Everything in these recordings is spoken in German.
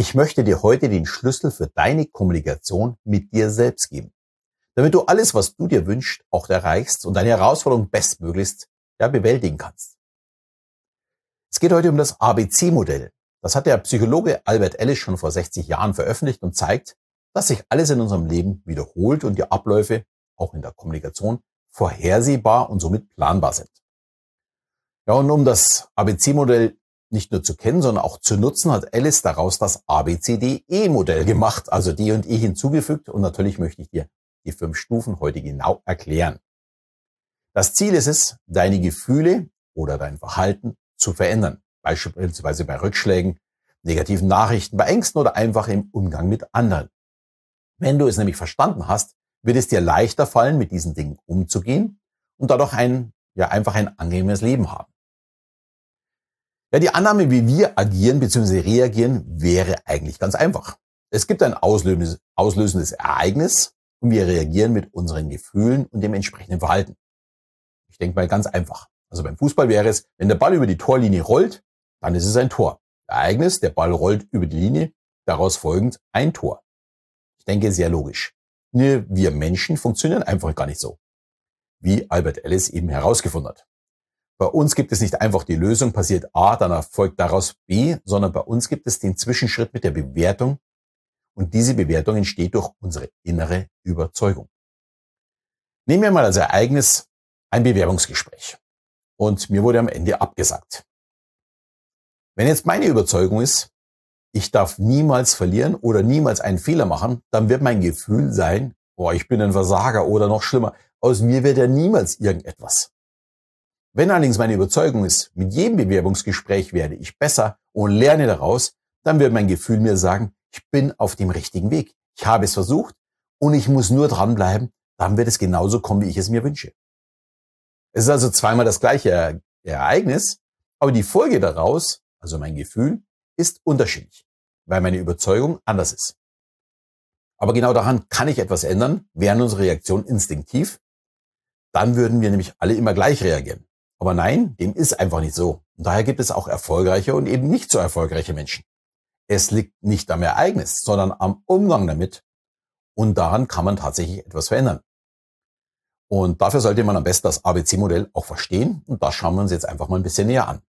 Ich möchte dir heute den Schlüssel für deine Kommunikation mit dir selbst geben, damit du alles, was du dir wünschst, auch erreichst und deine Herausforderung bestmöglichst ja, bewältigen kannst. Es geht heute um das ABC-Modell. Das hat der Psychologe Albert Ellis schon vor 60 Jahren veröffentlicht und zeigt, dass sich alles in unserem Leben wiederholt und die Abläufe, auch in der Kommunikation, vorhersehbar und somit planbar sind. Ja, und um das ABC-Modell nicht nur zu kennen, sondern auch zu nutzen, hat Alice daraus das ABCDE-Modell gemacht, also D und E hinzugefügt. Und natürlich möchte ich dir die fünf Stufen heute genau erklären. Das Ziel ist es, deine Gefühle oder dein Verhalten zu verändern. Beispielsweise bei Rückschlägen, negativen Nachrichten, bei Ängsten oder einfach im Umgang mit anderen. Wenn du es nämlich verstanden hast, wird es dir leichter fallen, mit diesen Dingen umzugehen und dadurch ein, ja, einfach ein angenehmes Leben haben. Ja, die Annahme, wie wir agieren bzw. reagieren, wäre eigentlich ganz einfach. Es gibt ein auslösendes, auslösendes Ereignis und wir reagieren mit unseren Gefühlen und dem entsprechenden Verhalten. Ich denke mal ganz einfach. Also beim Fußball wäre es, wenn der Ball über die Torlinie rollt, dann ist es ein Tor. Ereignis, der Ball rollt über die Linie, daraus folgend ein Tor. Ich denke, sehr logisch. Wir Menschen funktionieren einfach gar nicht so. Wie Albert Ellis eben herausgefunden hat. Bei uns gibt es nicht einfach die Lösung, passiert A, dann erfolgt daraus B, sondern bei uns gibt es den Zwischenschritt mit der Bewertung und diese Bewertung entsteht durch unsere innere Überzeugung. Nehmen wir mal als Ereignis ein Bewerbungsgespräch und mir wurde am Ende abgesagt. Wenn jetzt meine Überzeugung ist, ich darf niemals verlieren oder niemals einen Fehler machen, dann wird mein Gefühl sein, boah, ich bin ein Versager oder noch schlimmer, aus mir wird ja niemals irgendetwas. Wenn allerdings meine Überzeugung ist, mit jedem Bewerbungsgespräch werde ich besser und lerne daraus, dann wird mein Gefühl mir sagen, ich bin auf dem richtigen Weg. Ich habe es versucht und ich muss nur dranbleiben, dann wird es genauso kommen, wie ich es mir wünsche. Es ist also zweimal das gleiche Ereignis, aber die Folge daraus, also mein Gefühl, ist unterschiedlich, weil meine Überzeugung anders ist. Aber genau daran kann ich etwas ändern, wären unsere Reaktion instinktiv, dann würden wir nämlich alle immer gleich reagieren. Aber nein, dem ist einfach nicht so. Und daher gibt es auch erfolgreiche und eben nicht so erfolgreiche Menschen. Es liegt nicht am Ereignis, sondern am Umgang damit. Und daran kann man tatsächlich etwas verändern. Und dafür sollte man am besten das ABC-Modell auch verstehen. Und das schauen wir uns jetzt einfach mal ein bisschen näher an.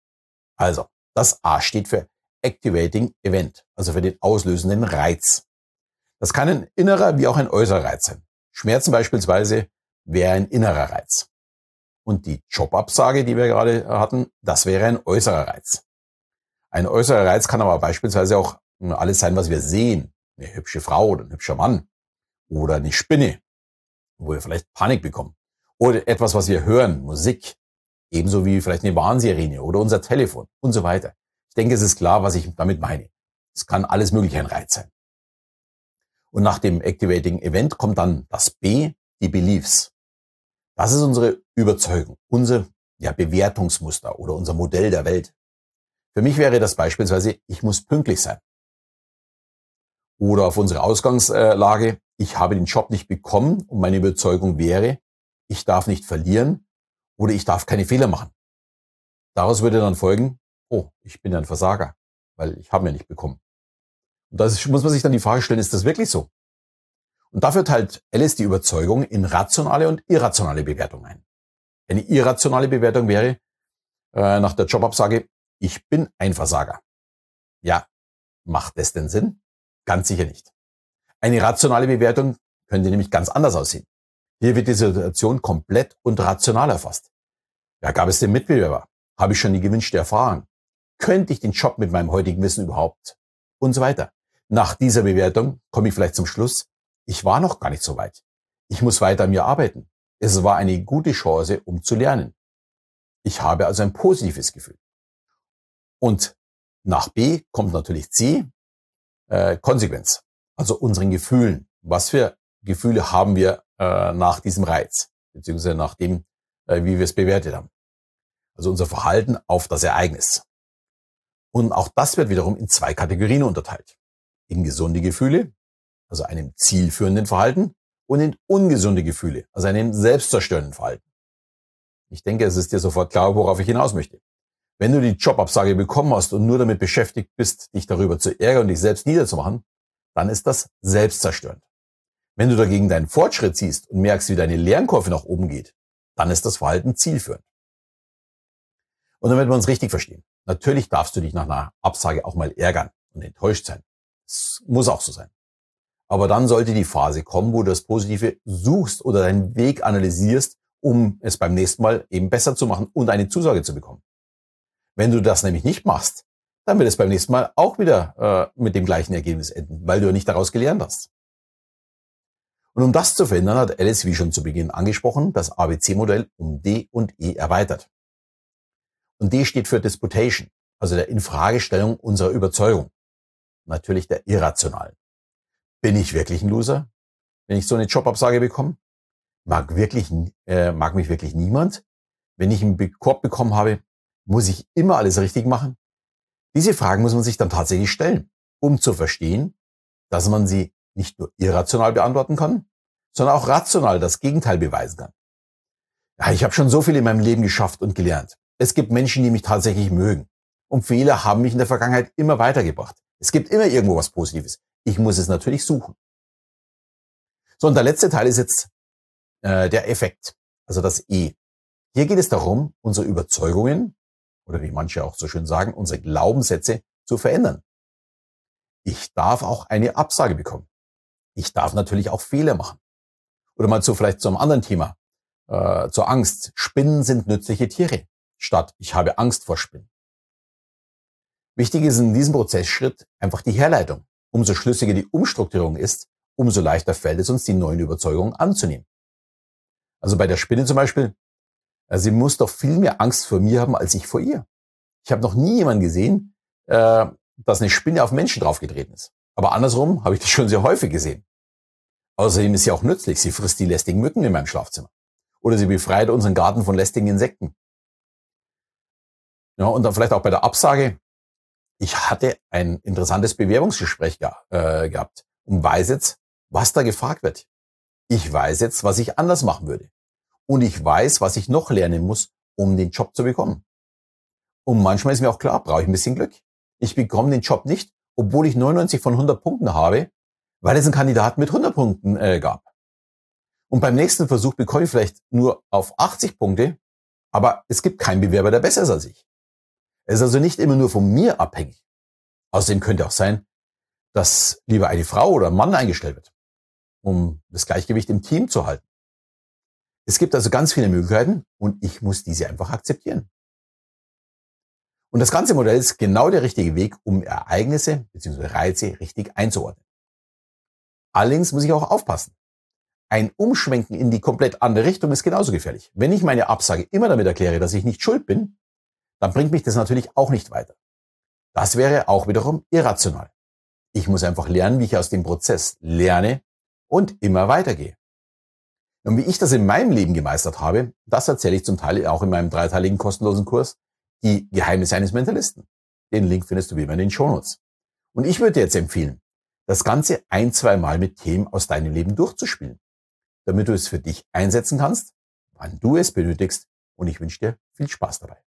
Also, das A steht für Activating Event, also für den auslösenden Reiz. Das kann ein innerer wie auch ein äußerer Reiz sein. Schmerzen beispielsweise wäre ein innerer Reiz. Und die Jobabsage, die wir gerade hatten, das wäre ein äußerer Reiz. Ein äußerer Reiz kann aber beispielsweise auch alles sein, was wir sehen. Eine hübsche Frau oder ein hübscher Mann oder eine Spinne, wo wir vielleicht Panik bekommen. Oder etwas, was wir hören, Musik. Ebenso wie vielleicht eine Warnsirene oder unser Telefon und so weiter. Ich denke, es ist klar, was ich damit meine. Es kann alles mögliche ein Reiz sein. Und nach dem Activating Event kommt dann das B, die Beliefs. Das ist unsere Überzeugung, unser ja, Bewertungsmuster oder unser Modell der Welt. Für mich wäre das beispielsweise, ich muss pünktlich sein. Oder auf unsere Ausgangslage, ich habe den Job nicht bekommen und meine Überzeugung wäre, ich darf nicht verlieren oder ich darf keine Fehler machen. Daraus würde dann folgen, oh, ich bin ein Versager, weil ich habe mir nicht bekommen. Und da muss man sich dann die Frage stellen, ist das wirklich so? Und dafür teilt Alice die Überzeugung in rationale und irrationale Bewertung ein. Eine irrationale Bewertung wäre äh, nach der Jobabsage, ich bin ein Versager. Ja, macht das denn Sinn? Ganz sicher nicht. Eine rationale Bewertung könnte nämlich ganz anders aussehen. Hier wird die Situation komplett und rational erfasst. Ja, gab es den Mitbewerber? Habe ich schon die gewünschte Erfahrung? Könnte ich den Job mit meinem heutigen Wissen überhaupt? Und so weiter. Nach dieser Bewertung komme ich vielleicht zum Schluss, ich war noch gar nicht so weit. Ich muss weiter an mir arbeiten. Es war eine gute Chance, um zu lernen. Ich habe also ein positives Gefühl. Und nach B kommt natürlich C, äh, Konsequenz. Also unseren Gefühlen. Was für Gefühle haben wir äh, nach diesem Reiz, beziehungsweise nach dem, äh, wie wir es bewertet haben. Also unser Verhalten auf das Ereignis. Und auch das wird wiederum in zwei Kategorien unterteilt. In gesunde Gefühle also einem zielführenden Verhalten, und in ungesunde Gefühle, also einem selbstzerstörenden Verhalten. Ich denke, es ist dir sofort klar, worauf ich hinaus möchte. Wenn du die Jobabsage bekommen hast und nur damit beschäftigt bist, dich darüber zu ärgern und dich selbst niederzumachen, dann ist das selbstzerstörend. Wenn du dagegen deinen Fortschritt siehst und merkst, wie deine Lernkurve nach oben geht, dann ist das Verhalten zielführend. Und damit wir uns richtig verstehen, natürlich darfst du dich nach einer Absage auch mal ärgern und enttäuscht sein. Das muss auch so sein. Aber dann sollte die Phase kommen, wo du das Positive suchst oder deinen Weg analysierst, um es beim nächsten Mal eben besser zu machen und eine Zusage zu bekommen. Wenn du das nämlich nicht machst, dann wird es beim nächsten Mal auch wieder äh, mit dem gleichen Ergebnis enden, weil du ja nicht daraus gelernt hast. Und um das zu verhindern, hat Alice, wie schon zu Beginn angesprochen, das ABC-Modell um D und E erweitert. Und D steht für Disputation, also der Infragestellung unserer Überzeugung. Natürlich der irrationalen. Bin ich wirklich ein Loser, wenn ich so eine Jobabsage bekomme? Mag wirklich, äh, mag mich wirklich niemand? Wenn ich einen Korb bekommen habe, muss ich immer alles richtig machen? Diese Fragen muss man sich dann tatsächlich stellen, um zu verstehen, dass man sie nicht nur irrational beantworten kann, sondern auch rational das Gegenteil beweisen kann. Ja, ich habe schon so viel in meinem Leben geschafft und gelernt. Es gibt Menschen, die mich tatsächlich mögen. Und Fehler haben mich in der Vergangenheit immer weitergebracht. Es gibt immer irgendwo was Positives. Ich muss es natürlich suchen. So, und der letzte Teil ist jetzt äh, der Effekt, also das E. Hier geht es darum, unsere Überzeugungen, oder wie manche auch so schön sagen, unsere Glaubenssätze zu verändern. Ich darf auch eine Absage bekommen. Ich darf natürlich auch Fehler machen. Oder mal zu vielleicht zu einem anderen Thema, äh, zur Angst. Spinnen sind nützliche Tiere, statt ich habe Angst vor Spinnen. Wichtig ist in diesem Prozessschritt einfach die Herleitung. Umso schlüssiger die Umstrukturierung ist, umso leichter fällt es uns, die neuen Überzeugungen anzunehmen. Also bei der Spinne zum Beispiel, äh, sie muss doch viel mehr Angst vor mir haben, als ich vor ihr. Ich habe noch nie jemanden gesehen, äh, dass eine Spinne auf Menschen draufgetreten ist. Aber andersrum habe ich das schon sehr häufig gesehen. Außerdem ist sie auch nützlich. Sie frisst die lästigen Mücken in meinem Schlafzimmer. Oder sie befreit unseren Garten von lästigen Insekten. Ja, und dann vielleicht auch bei der Absage. Ich hatte ein interessantes Bewerbungsgespräch äh, gehabt und weiß jetzt, was da gefragt wird. Ich weiß jetzt, was ich anders machen würde. Und ich weiß, was ich noch lernen muss, um den Job zu bekommen. Und manchmal ist mir auch klar, brauche ich ein bisschen Glück. Ich bekomme den Job nicht, obwohl ich 99 von 100 Punkten habe, weil es einen Kandidaten mit 100 Punkten äh, gab. Und beim nächsten Versuch bekomme ich vielleicht nur auf 80 Punkte, aber es gibt keinen Bewerber, der besser ist als ich. Es ist also nicht immer nur von mir abhängig. Außerdem könnte auch sein, dass lieber eine Frau oder ein Mann eingestellt wird, um das Gleichgewicht im Team zu halten. Es gibt also ganz viele Möglichkeiten und ich muss diese einfach akzeptieren. Und das ganze Modell ist genau der richtige Weg, um Ereignisse bzw. Reize richtig einzuordnen. Allerdings muss ich auch aufpassen. Ein Umschwenken in die komplett andere Richtung ist genauso gefährlich. Wenn ich meine Absage immer damit erkläre, dass ich nicht schuld bin, dann bringt mich das natürlich auch nicht weiter. Das wäre auch wiederum irrational. Ich muss einfach lernen, wie ich aus dem Prozess lerne und immer weitergehe. Und wie ich das in meinem Leben gemeistert habe, das erzähle ich zum Teil auch in meinem dreiteiligen kostenlosen Kurs, die Geheimnisse eines Mentalisten. Den Link findest du wie immer in den Shownotes. Und ich würde dir jetzt empfehlen, das Ganze ein, zwei Mal mit Themen aus deinem Leben durchzuspielen, damit du es für dich einsetzen kannst, wann du es benötigst. Und ich wünsche dir viel Spaß dabei.